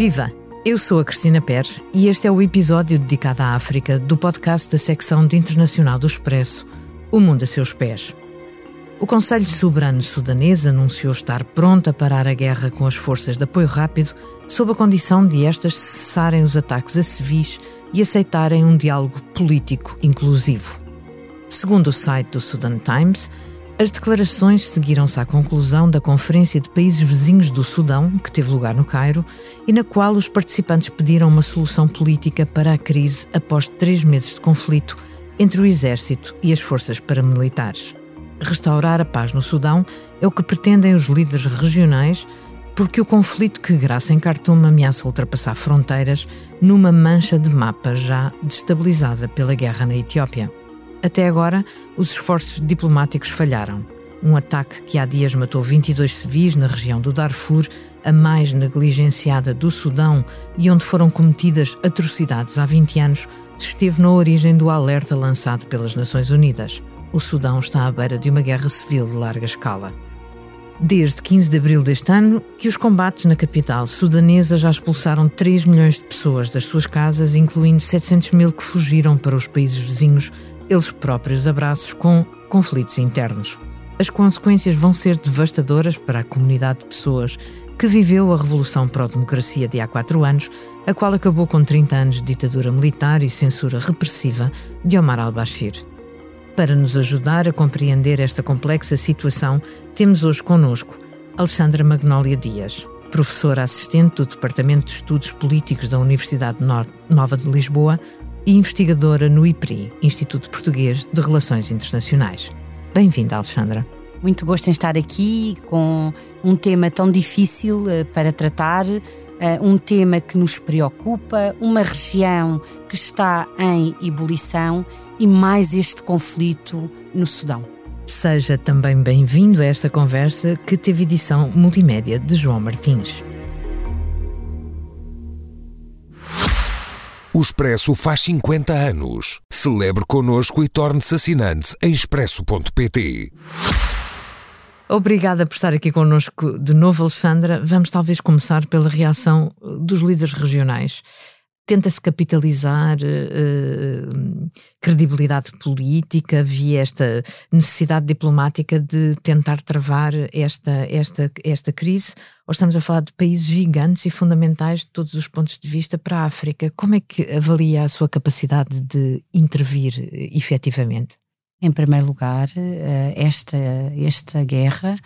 Viva! Eu sou a Cristina Pérez e este é o episódio dedicado à África do podcast da secção de Internacional do Expresso, O Mundo a Seus Pés. O Conselho Soberano Sudanês anunciou estar pronto a parar a guerra com as forças de apoio rápido, sob a condição de estas cessarem os ataques a civis e aceitarem um diálogo político inclusivo. Segundo o site do Sudan Times, as declarações seguiram-se à conclusão da Conferência de Países Vizinhos do Sudão, que teve lugar no Cairo, e na qual os participantes pediram uma solução política para a crise após três meses de conflito entre o exército e as forças paramilitares. Restaurar a paz no Sudão é o que pretendem os líderes regionais, porque o conflito que graça em Khartoum ameaça ultrapassar fronteiras numa mancha de mapa já destabilizada pela guerra na Etiópia. Até agora, os esforços diplomáticos falharam. Um ataque que há dias matou 22 civis na região do Darfur, a mais negligenciada do Sudão e onde foram cometidas atrocidades há 20 anos, esteve na origem do alerta lançado pelas Nações Unidas. O Sudão está à beira de uma guerra civil de larga escala. Desde 15 de abril deste ano, que os combates na capital sudanesa já expulsaram 3 milhões de pessoas das suas casas, incluindo 700 mil que fugiram para os países vizinhos eles próprios abraços com conflitos internos. As consequências vão ser devastadoras para a comunidade de pessoas que viveu a Revolução Pró-Democracia de há quatro anos, a qual acabou com 30 anos de ditadura militar e censura repressiva de Omar al-Bashir. Para nos ajudar a compreender esta complexa situação, temos hoje conosco Alexandra Magnólia Dias, professora assistente do Departamento de Estudos Políticos da Universidade Nova de Lisboa, e investigadora no IPRI, Instituto Português de Relações Internacionais. Bem-vinda, Alexandra. Muito gosto em estar aqui com um tema tão difícil uh, para tratar, uh, um tema que nos preocupa, uma região que está em ebulição e mais este conflito no Sudão. Seja também bem-vindo a esta conversa que teve edição multimédia de João Martins. O Expresso faz 50 anos. Celebre connosco e torne-se assinante em expresso.pt. Obrigada por estar aqui connosco de novo, Alexandra. Vamos talvez começar pela reação dos líderes regionais tenta-se capitalizar uh, credibilidade política via esta necessidade diplomática de tentar travar esta, esta, esta crise? Ou estamos a falar de países gigantes e fundamentais de todos os pontos de vista para a África? Como é que avalia a sua capacidade de intervir efetivamente? Em primeiro lugar, eh, esta, esta guerra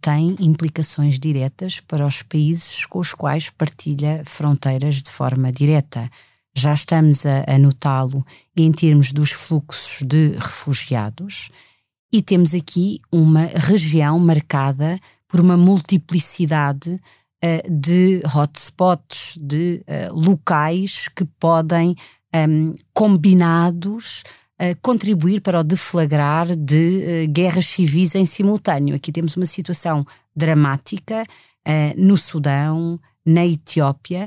tem implicações diretas para os países com os quais partilha fronteiras de forma direta. Já estamos a, a notá-lo em termos dos fluxos de refugiados e temos aqui uma região marcada por uma multiplicidade uh, de hotspots, de uh, locais que podem, um, combinados, contribuir para o deflagrar de uh, guerras civis em simultâneo. Aqui temos uma situação dramática uh, no Sudão, na Etiópia,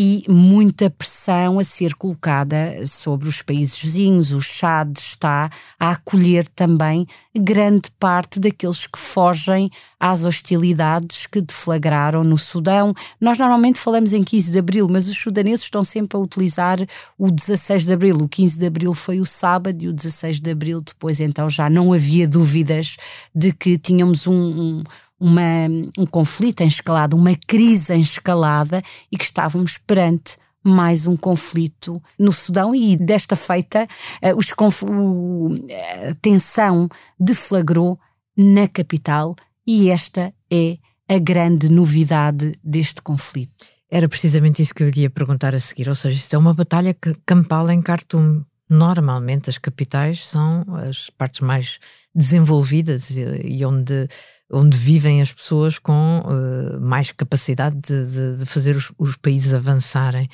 e muita pressão a ser colocada sobre os países vizinhos. O Chad está a acolher também grande parte daqueles que fogem às hostilidades que deflagraram no Sudão. Nós normalmente falamos em 15 de abril, mas os sudaneses estão sempre a utilizar o 16 de abril. O 15 de abril foi o sábado e o 16 de abril depois então já não havia dúvidas de que tínhamos um, um uma, um conflito em escalada, uma crise em escalada e que estávamos perante mais um conflito no Sudão e desta feita uh, os a tensão deflagrou na capital e esta é a grande novidade deste conflito. Era precisamente isso que eu ia perguntar a seguir, ou seja, isto é uma batalha campal em Khartoum. Normalmente as capitais são as partes mais desenvolvidas e onde onde vivem as pessoas com uh, mais capacidade de, de, de fazer os, os, países avançarem.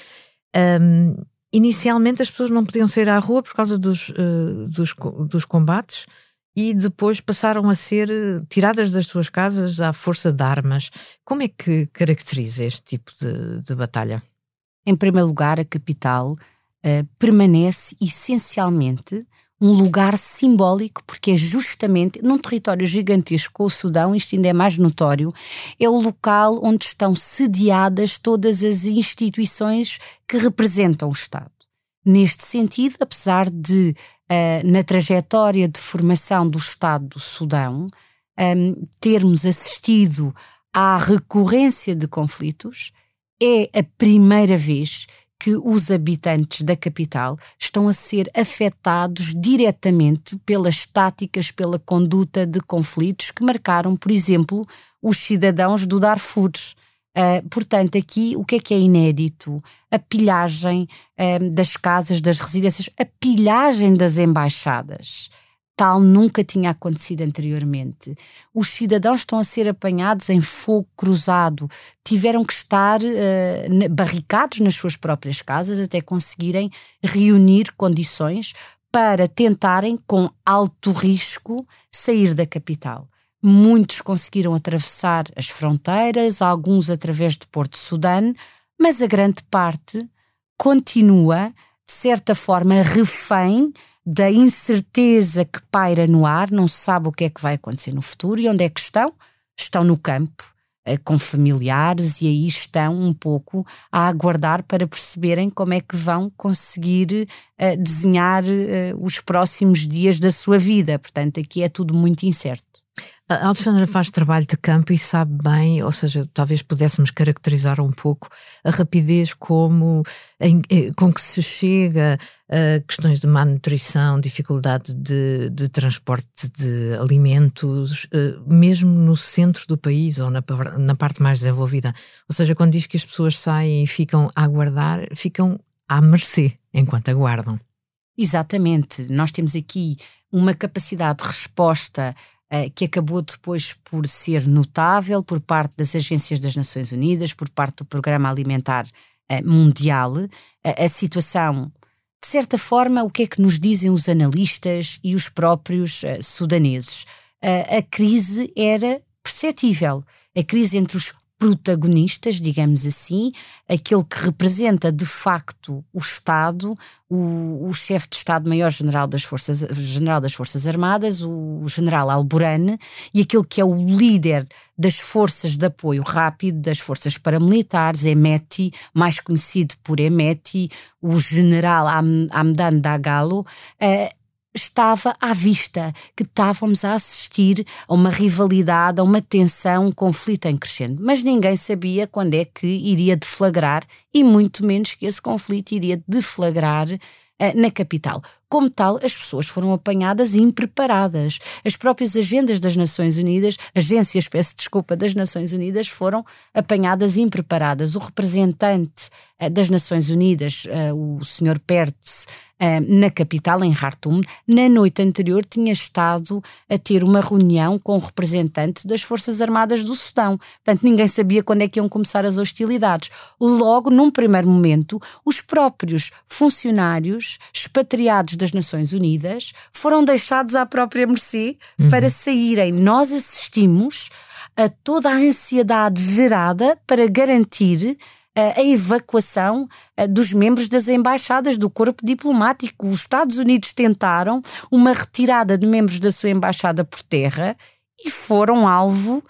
Um, inicialmente as pessoas não podiam sair à rua por causa dos, uh, dos, dos, combates e depois passaram a ser eh, tiradas das suas casas à força de armas. Como é que caracteriza este tipo de, de batalha? Em primeiro lugar, a capital uh, permanece essencialmente um lugar simbólico, porque é justamente num território gigantesco o Sudão, isto ainda é mais notório, é o local onde estão sediadas todas as instituições que representam o Estado. Neste sentido, apesar de, uh, na trajetória de formação do Estado do Sudão, um, termos assistido à recorrência de conflitos, é a primeira vez que os habitantes da capital estão a ser afetados diretamente pelas táticas, pela conduta de conflitos que marcaram, por exemplo, os cidadãos do Darfur. Uh, portanto, aqui o que é que é inédito? A pilhagem uh, das casas, das residências, a pilhagem das embaixadas tal nunca tinha acontecido anteriormente. Os cidadãos estão a ser apanhados em fogo cruzado, tiveram que estar uh, barricados nas suas próprias casas até conseguirem reunir condições para tentarem, com alto risco, sair da capital. Muitos conseguiram atravessar as fronteiras, alguns através de Porto Sudano, mas a grande parte continua, de certa forma, refém da incerteza que paira no ar, não se sabe o que é que vai acontecer no futuro e onde é que estão? Estão no campo, eh, com familiares e aí estão um pouco a aguardar para perceberem como é que vão conseguir uh, desenhar uh, os próximos dias da sua vida. Portanto, aqui é tudo muito incerto. A Alexandra faz trabalho de campo e sabe bem, ou seja, talvez pudéssemos caracterizar um pouco a rapidez como, em, eh, com que se chega a questões de má nutrição, dificuldade de, de transporte de alimentos, eh, mesmo no centro do país ou na, na parte mais desenvolvida. Ou seja, quando diz que as pessoas saem e ficam a aguardar, ficam à mercê enquanto aguardam. Exatamente. Nós temos aqui uma capacidade de resposta que acabou depois por ser notável por parte das agências das Nações Unidas, por parte do Programa Alimentar eh, Mundial. A situação, de certa forma, o que é que nos dizem os analistas e os próprios eh, sudaneses? A crise era perceptível. A crise entre os protagonistas, digamos assim, aquele que representa de facto o Estado, o, o chefe de Estado-Maior-General das Forças, General das Forças Armadas, o General Alborane, e aquele que é o líder das forças de apoio rápido, das forças paramilitares, EMETI, mais conhecido por EMETI, o General Am Amdan Dagalo, uh, estava à vista, que estávamos a assistir a uma rivalidade, a uma tensão, um conflito em crescendo. Mas ninguém sabia quando é que iria deflagrar e muito menos que esse conflito iria deflagrar uh, na capital. Como tal, as pessoas foram apanhadas impreparadas. As próprias agendas das Nações Unidas, agências, peço desculpa, das Nações Unidas, foram apanhadas impreparadas. O representante uh, das Nações Unidas, uh, o Sr. Pertz, na capital, em Khartoum, na noite anterior tinha estado a ter uma reunião com o representante das Forças Armadas do Sudão. Portanto, ninguém sabia quando é que iam começar as hostilidades. Logo, num primeiro momento, os próprios funcionários expatriados das Nações Unidas foram deixados à própria mercê uhum. para saírem. Nós assistimos a toda a ansiedade gerada para garantir a evacuação dos membros das embaixadas do corpo diplomático. Os Estados Unidos tentaram uma retirada de membros da sua embaixada por terra e foram alvo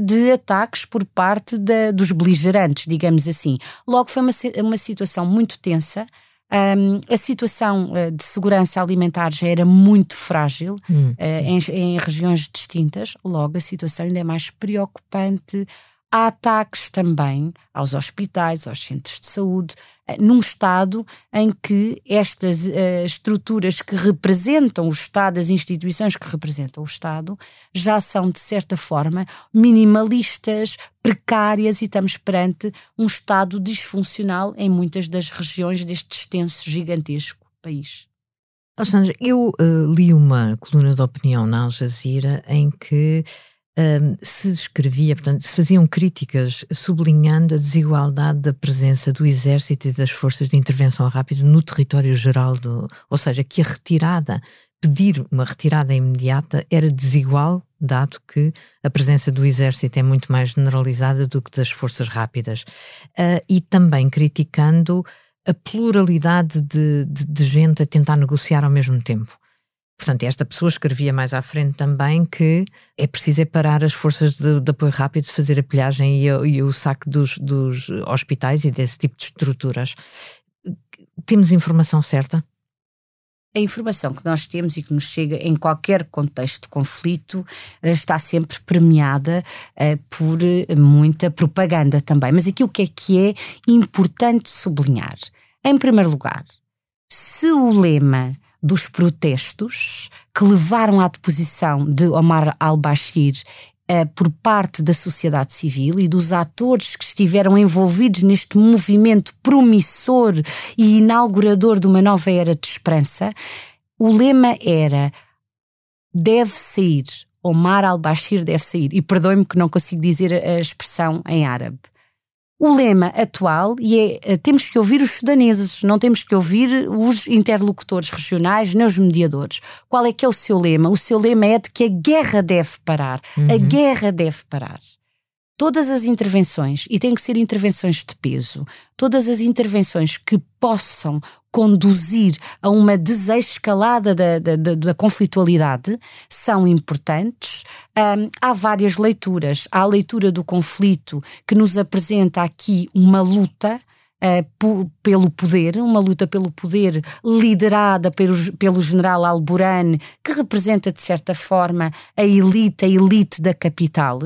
de ataques por parte de, dos beligerantes, digamos assim. Logo foi uma, uma situação muito tensa. Um, a situação uh, de segurança alimentar já era muito frágil uh, em, em, regiões distintas, logo a situação ainda é mais preocupante. Há ataques também aos hospitais, aos centros de saúde, eh, num Estado em que estas uh, estruturas que representam o Estado, as instituições que representam o Estado, já são, de certa forma, minimalistas, precárias e estamos perante um Estado disfuncional em muitas das regiões deste extenso, gigantesco país. Alexandre, eu uh, li uma coluna de opinião na Al Jazeera em que um, se escrevia, portanto, se faziam críticas sublinhando a desigualdade da presença do Exército e das forças de intervenção rápida no território geral, do, ou seja, que a retirada, pedir uma retirada imediata era desigual, dado que a presença do Exército é muito mais generalizada do que das forças rápidas. Uh, e também criticando a pluralidade de, de, de gente a tentar negociar ao mesmo tempo. Portanto, esta pessoa escrevia mais à frente também que é preciso é parar as forças de, de apoio rápido, de fazer a pilhagem e, e o saque dos, dos hospitais e desse tipo de estruturas. Temos informação certa? A informação que nós temos e que nos chega em qualquer contexto de conflito eh, está sempre premiada uh, por eh, muita propaganda também. Mas aqui o que é que é importante sublinhar? Em primeiro lugar, se o lema dos protestos que levaram à deposição de Omar al-Bashir uh, por parte da sociedade civil e dos atores que estiveram envolvidos neste movimento promissor e inaugurador de uma nova era de esperança, o lema era deve sair, Omar al-Bashir deve sair. E perdoe-me que não consigo dizer a expressão em árabe o lema atual e é eh, temos que ouvir os sudaneses, não temos que ouvir os interlocutores regionais nem os mediadores. Qual é que é o seu lema? O seu lema é de que a guerra deve parar. Uhum. A guerra deve parar todas as intervenções, e têm que ser intervenções de peso, todas as intervenções que possam conduzir a uma desescalada da, da, da, da conflitualidade são importantes. Um, há várias leituras. Há a leitura do conflito que nos apresenta aqui uma luta Uh, pelo poder, uma luta pelo poder liderada pelo, pelo general Alburan, que representa de certa forma a elite, a elite da capital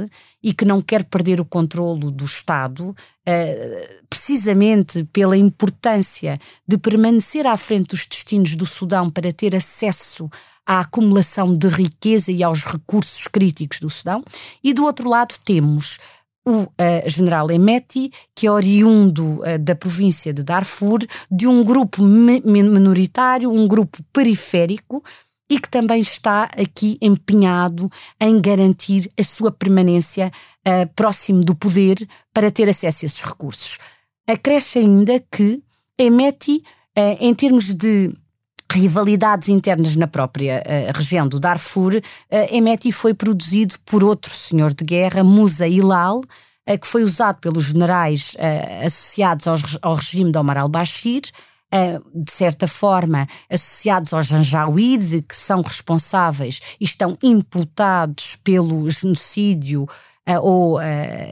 e que não quer perder o controlo do Estado, uh, precisamente pela importância de permanecer à frente dos destinos do Sudão para ter acesso à acumulação de riqueza e aos recursos críticos do Sudão, e do outro lado temos o uh, general Emeti, que é oriundo uh, da província de Darfur, de um grupo minoritário, um grupo periférico, e que também está aqui empenhado em garantir a sua permanência uh, próximo do poder para ter acesso a esses recursos. Acresce ainda que Emeti, em termos de rivalidades internas na própria uh, região do Darfur, uh, Emeti foi produzido por outro senhor de guerra, Musa Hilal, uh, que foi usado pelos generais associados aos, ao regime de Omar al-Bashir, de certa forma associados ao Janjaweed, que são responsáveis e estão imputados pelo genocídio ou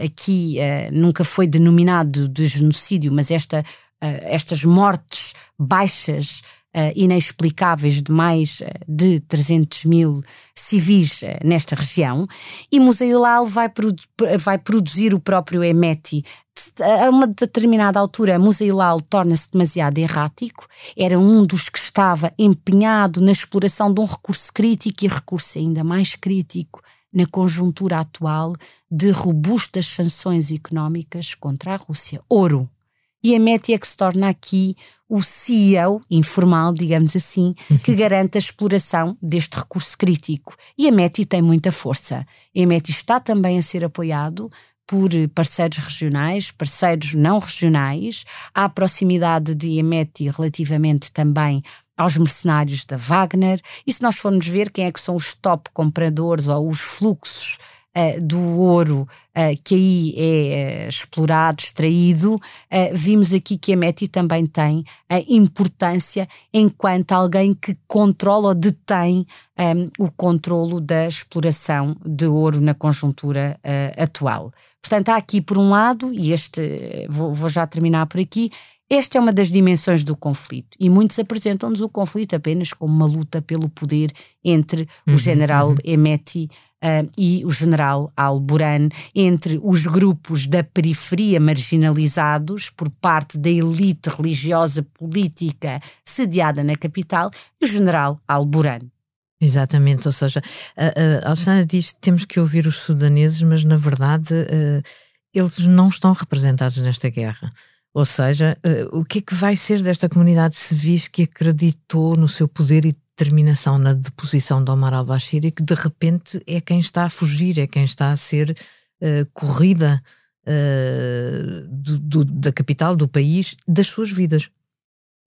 aqui nunca foi denominado de genocídio, mas esta, estas mortes baixas uh, inexplicáveis de mais uh, de 300 mil civis uh, nesta região, e Musailal vai, produ vai produzir o próprio Emeti. A uma determinada altura, Musailal torna-se demasiado errático, era um dos que estava empenhado na exploração de um recurso crítico e recurso ainda mais crítico na conjuntura atual de robustas sanções económicas contra a Rússia. Ouro. E a METI é que se torna aqui o CEO informal, digamos assim, que garante a exploração deste recurso crítico. E a METI tem muita força. A METI está também a ser apoiado por parceiros regionais, parceiros não regionais. Há proximidade de Emeti relativamente também aos mercenários da Wagner. E se nós formos ver quem é que são os top compradores ou os fluxos uh, do ouro uh, que aí é uh, explorado, extraído, vimos aqui que a METI também tem a importância enquanto alguém que controla ou detém um, o controlo da exploração de ouro na conjuntura atual. Portanto, há aqui, por um lado, e este vou, vou já terminar por aqui, esta é uma das dimensões do conflito e muitos apresentam-nos o conflito apenas como uma luta pelo poder entre uhum, o general uhum. Emeti uh, e o general Al-Buran, entre os grupos da periferia marginalizados por parte da elite religiosa política sediada na capital e o general Al-Buran. Exatamente, ou seja, a, a Alexandra diz que temos que ouvir os sudaneses, mas na verdade uh, eles não estão representados nesta guerra. Ou seja, uh, o que é que vai ser desta comunidade civis que acreditou no seu poder e determinação na deposição de Omar al-Bashir que de repente é quem está a fugir, é quem está a ser uh, corrida uh, do, do, da capital, do país, das suas vidas.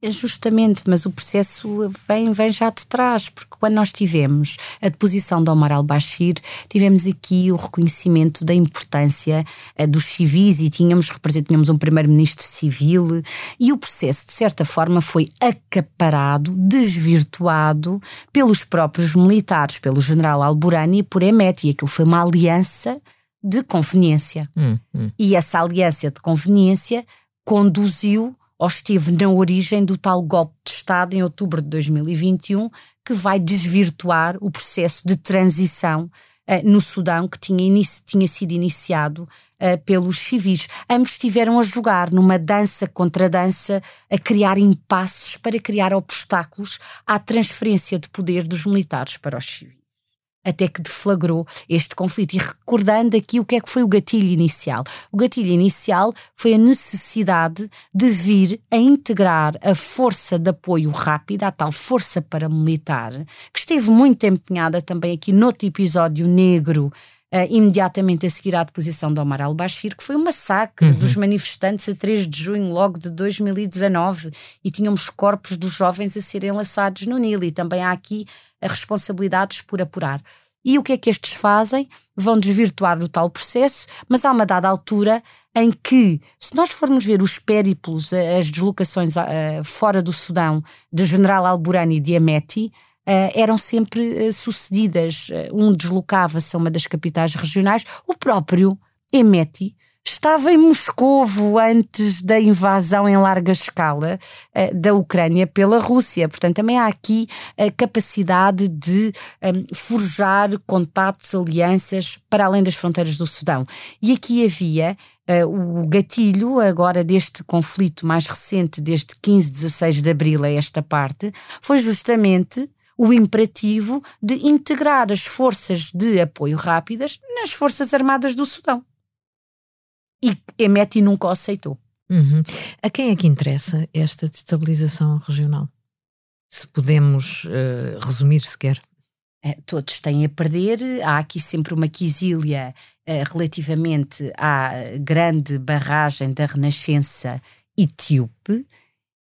É justamente, mas o processo vem, vem já de trás, porque quando nós tivemos a deposição de Omar al-Bashir, tivemos aqui o reconhecimento da importância uh, dos civis e tínhamos, tínhamos um primeiro-ministro civil e o processo, de certa forma, foi acaparado, desvirtuado pelos próprios militares, pelo general al-Burani e por Emeti, e aquilo foi uma aliança de conveniência. Hum, hum. E essa aliança de conveniência conduziu ou esteve na origem do tal golpe de Estado em outubro de 2021, que vai desvirtuar o processo de transição uh, no Sudão que tinha, tinha sido iniciado uh, pelos civis. Ambos estiveram a jogar numa dança contra dança, a criar impasses para criar obstáculos à transferência de poder dos militares para os civis até que deflagrou este conflito. E recordando aqui o que é que foi o gatilho inicial. O gatilho inicial foi a necessidade de vir a integrar a força de apoio rápida, a tal força paramilitar, que esteve muito empenhada também aqui noutro episódio negro Uh, imediatamente a seguir à deposição de Omar al-Bashir, que foi um massacre uhum. dos manifestantes a 3 de junho, logo de 2019, e tínhamos corpos dos jovens a serem lançados no Nilo, e também há aqui responsabilidades por apurar. E o que é que estes fazem? Vão desvirtuar o tal processo, mas há uma dada altura em que, se nós formos ver os périplos, as deslocações fora do Sudão, de General Al-Burani e de Ameti, eram sempre uh, sucedidas. Uh, um deslocava-se a uma das capitais regionais, o próprio Emeti estava em Moscovo antes da invasão em larga escala da Ucrânia pela Rússia. Portanto, também há aqui a capacidade de um, forjar contatos, alianças para além das fronteiras do Sudão. E aqui havia Uh, o gatilho agora deste conflito mais recente, desde 15, 16 de abril a esta parte, foi justamente o imperativo de integrar as forças de apoio rápidas nas Forças Armadas do Sudão. E Emeti nunca o aceitou. Uhum. A quem é que interessa esta destabilização regional? Se podemos uh, resumir sequer. É, todos têm a perder. Há aqui sempre uma quisília uh, relativamente à grande barragem da Renascença etíope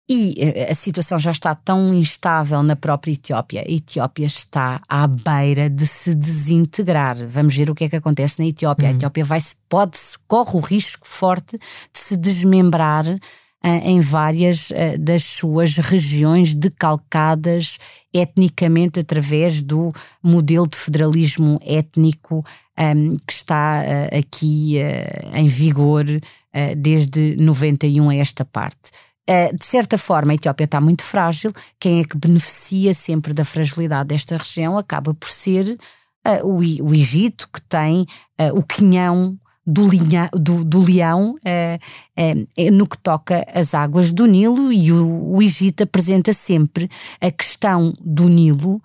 e eh, a situação já está tão instável na própria Etiópia. A Etiópia está à beira de se desintegrar. Vamos ver o que é que acontece na Etiópia. Uhum. A Etiópia vai -se, pode corre o risco forte de se desmembrar uh, em várias uh, das suas regiões decalcadas etnicamente através do modelo de federalismo étnico um, ehm, que está uh, aqui em vigor desde 91 a esta parte. Uh, de certa forma, a Etiópia está muito frágil. Quem é que beneficia sempre da fragilidade desta região acaba por ser uh, o, o, Egito, que tem uh, o quinhão do, linha, do, do leão no que toca às águas do Nilo, e o, o Egito apresenta sempre a questão do Nilo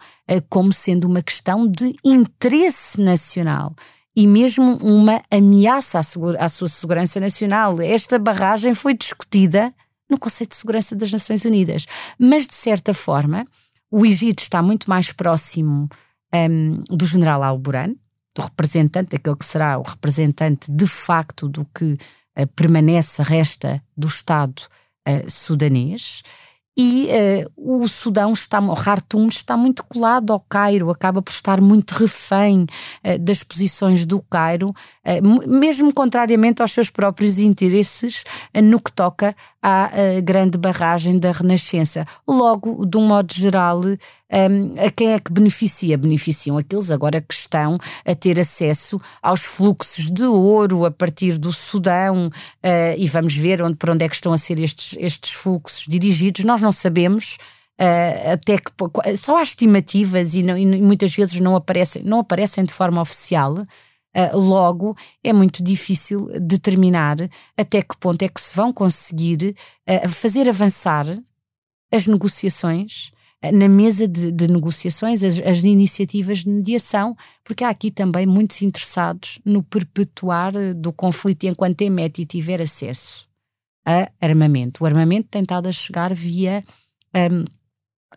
como sendo uma questão de interesse nacional e mesmo uma ameaça à, à, sua segurança nacional. Esta barragem foi discutida no Conselho de Segurança das Nações Unidas. Mas, de certa forma, o Egito está muito mais próximo um, do general Al-Buran, do representante, daquele que será o representante de facto do que uh, permanece, resta do Estado uh, sudanês e uh, o Sudão está, o Khartoum está muito colado ao Cairo, acaba por estar muito refém uh, das posições do Cairo, uh, mesmo contrariamente aos seus próprios interesses no que toca à grande barragem da Renascença. Logo, de um modo geral, um, a quem é que beneficia? Beneficiam aqueles agora que estão a ter acesso aos fluxos de ouro a partir do Sudão uh, e vamos ver onde, para onde é que estão a ser estes, estes fluxos dirigidos. Nós não sabemos. Uh, até que só há estimativas e, não, e, muitas vezes não aparecem, não aparecem de forma oficial. Uh, logo, é muito difícil determinar até que ponto é que se vão conseguir uh, fazer avançar as negociações na mesa de, de negociações as, as, iniciativas de mediação, porque há aqui também muitos interessados no perpetuar do conflito enquanto Emeti tiver acesso a armamento. O armamento tem estado a chegar via um,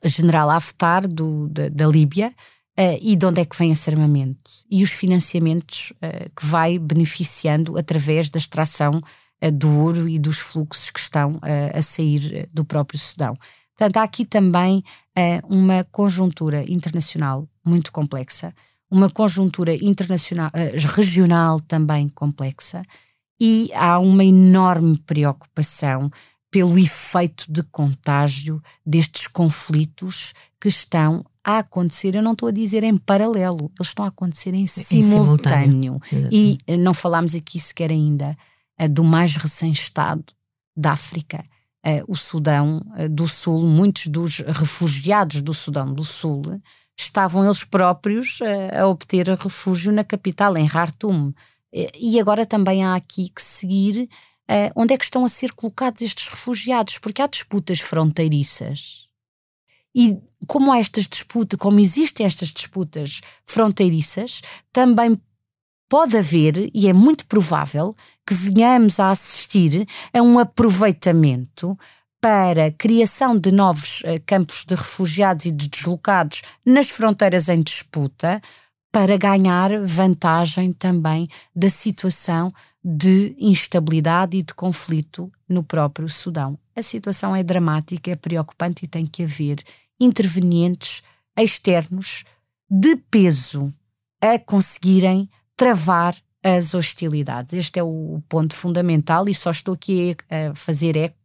General Haftar do, da, da Líbia, Uh, e de onde é que vem esse armamento? E os financiamentos uh, que vai beneficiando através da extração uh, do ouro e dos fluxos que estão a sair do próprio Sudão. Portanto, há aqui também uh, uma conjuntura internacional muito complexa, uma conjuntura internacional, uh, regional também complexa, e há uma enorme preocupação pelo efeito de contágio destes conflitos que estão a acontecer. Eu não estou a dizer em paralelo, eles estão a acontecer em, em simultâneo. simultâneo. E eh, não falámos aqui sequer ainda uh, do mais recém-estado da África, o Sudão uh, do Sul. Muitos dos refugiados do Sudão do Sul estavam eles próprios a obter refúgio na capital, em Khartoum. E agora também há aqui que seguir onde é que estão a ser colocados estes refugiados, porque há disputas fronteiriças. E como há estas disputas, como existem estas disputas fronteiriças, também pode haver, e é muito provável, que venhamos a assistir a um aproveitamento para criação de novos uh, campos de refugiados e de deslocados nas fronteiras em disputa, para ganhar vantagem também da situação de instabilidade e de conflito no próprio Sudão. A situação é dramática, é preocupante e tem que haver intervenientes externos de peso a conseguirem travar as hostilidades. Este é o ponto fundamental e só estou aqui a fazer eco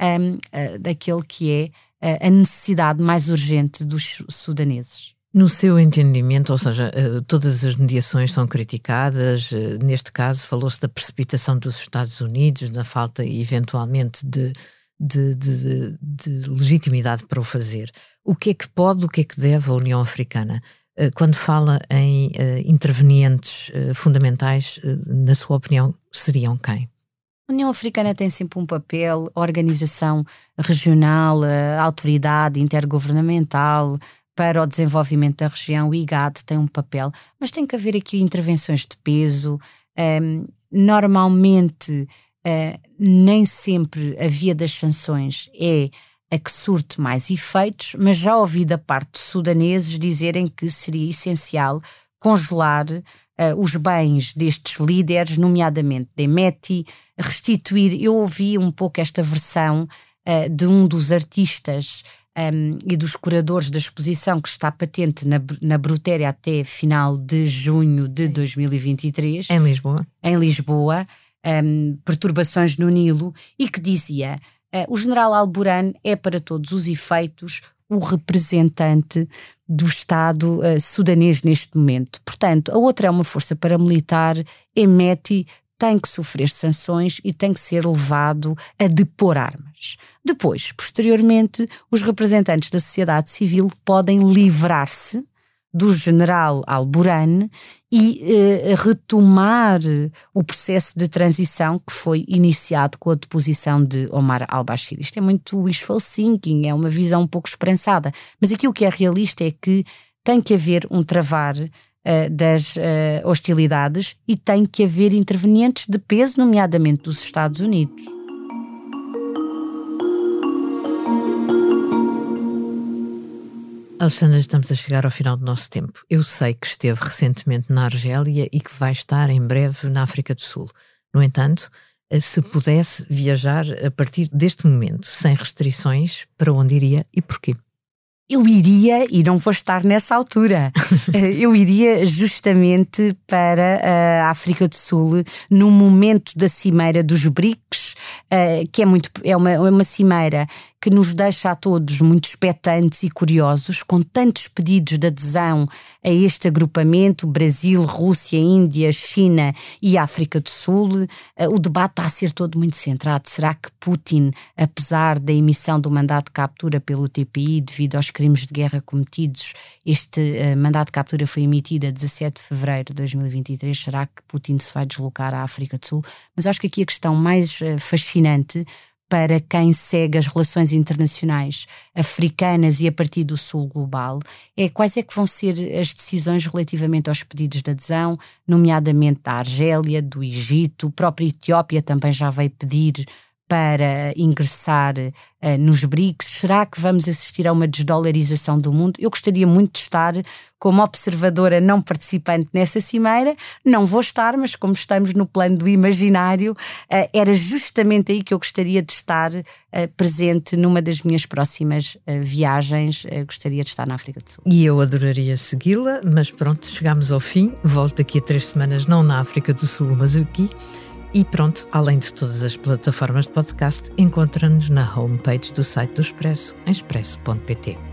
um, daquele que é a necessidade mais urgente dos sudaneses. No seu entendimento, ou seja, eh, todas as mediações são criticadas, eh, neste caso falou-se da precipitação dos Estados Unidos, na falta eventualmente de, de, de, de, legitimidade para o fazer. O que é que pode, o que é que deve a União Africana? Eh, quando fala em intervenientes fundamentais, na sua opinião, seriam quem? A União Africana tem sempre um papel, organização regional, autoridade intergovernamental, para o desenvolvimento da região, o IGAD tem um papel, mas tem que haver aqui intervenções de peso. Um, normalmente, nem sempre a via das sanções é a que surte mais efeitos, mas já ouvi da parte de sudaneses dizerem que seria essencial congelar uh, os bens destes líderes, nomeadamente de Meti, restituir. Eu ouvi um pouco esta versão uh, de um dos artistas um, e dos curadores da exposição que está patente na, na Brutéria até final de junho de 2023. Em Lisboa. Em Lisboa, um, Perturbações no Nilo, e que dizia: o general Alburan é para todos os efeitos o representante do Estado uh, sudanês neste momento. Portanto, a outra é uma força paramilitar, emete tem que sofrer sanções e tem que ser levado a depor armas. Depois, posteriormente, os representantes da sociedade civil podem livrar-se do general Alburan e eh, retomar o processo de transição que foi iniciado com a deposição de Omar al-Bashir. Isto é muito wishful thinking, é uma visão um pouco esperançada, mas aqui o que é realista é que tem que haver um travar uh, das uh, hostilidades e tem que haver intervenientes de peso, nomeadamente dos Estados Unidos. Alexandra, estamos a chegar ao final do nosso tempo. Eu sei que esteve recentemente na Argélia e que vai estar em breve na África do Sul. No entanto, eh, se pudesse viajar a partir deste momento, sem restrições, para onde iria e porquê? eu iria, e não vou estar nessa altura, eh, eu iria justamente para a África do Sul no momento da cimeira dos BRICS, eh, que é, muito, é, uma, é uma cimeira que nos deixa a todos muito expectantes e curiosos, com tantos pedidos de adesão a este agrupamento Brasil, Rússia, Índia, China e África do Sul. Eh, o debate está a ser todo muito centrado. Será que Putin, apesar da emissão do mandato de captura pelo TPI devido aos crimes de guerra cometidos, este uh, mandato de captura foi emitido a 17 de fevereiro de 2023, será que Putin se vai deslocar à África do Sul? Mas acho que aqui a questão mais uh, fascinante para quem segue as relações internacionais africanas e a partir do sul global, é quais é que vão ser as decisões relativamente aos pedidos de adesão, nomeadamente da Argélia, do Egito, a própria Etiópia também já veio pedir para ingressar uh, nos BRICS? Será que vamos assistir a uma desdolarização do mundo? Eu gostaria muito de estar como observadora não participante nessa cimeira. Não vou estar, mas como estamos no plano do imaginário, uh, era justamente aí que eu gostaria de estar uh, presente numa das minhas próximas viagens. gostaria de estar na África do Sul. E eu adoraria segui-la, mas pronto, chegamos ao fim. Volto daqui a três semanas, não na África do Sul, mas aqui. E pronto, além de todas as plataformas de podcast, encontra-nos na homepage do site do Expresso, em expresso.pt.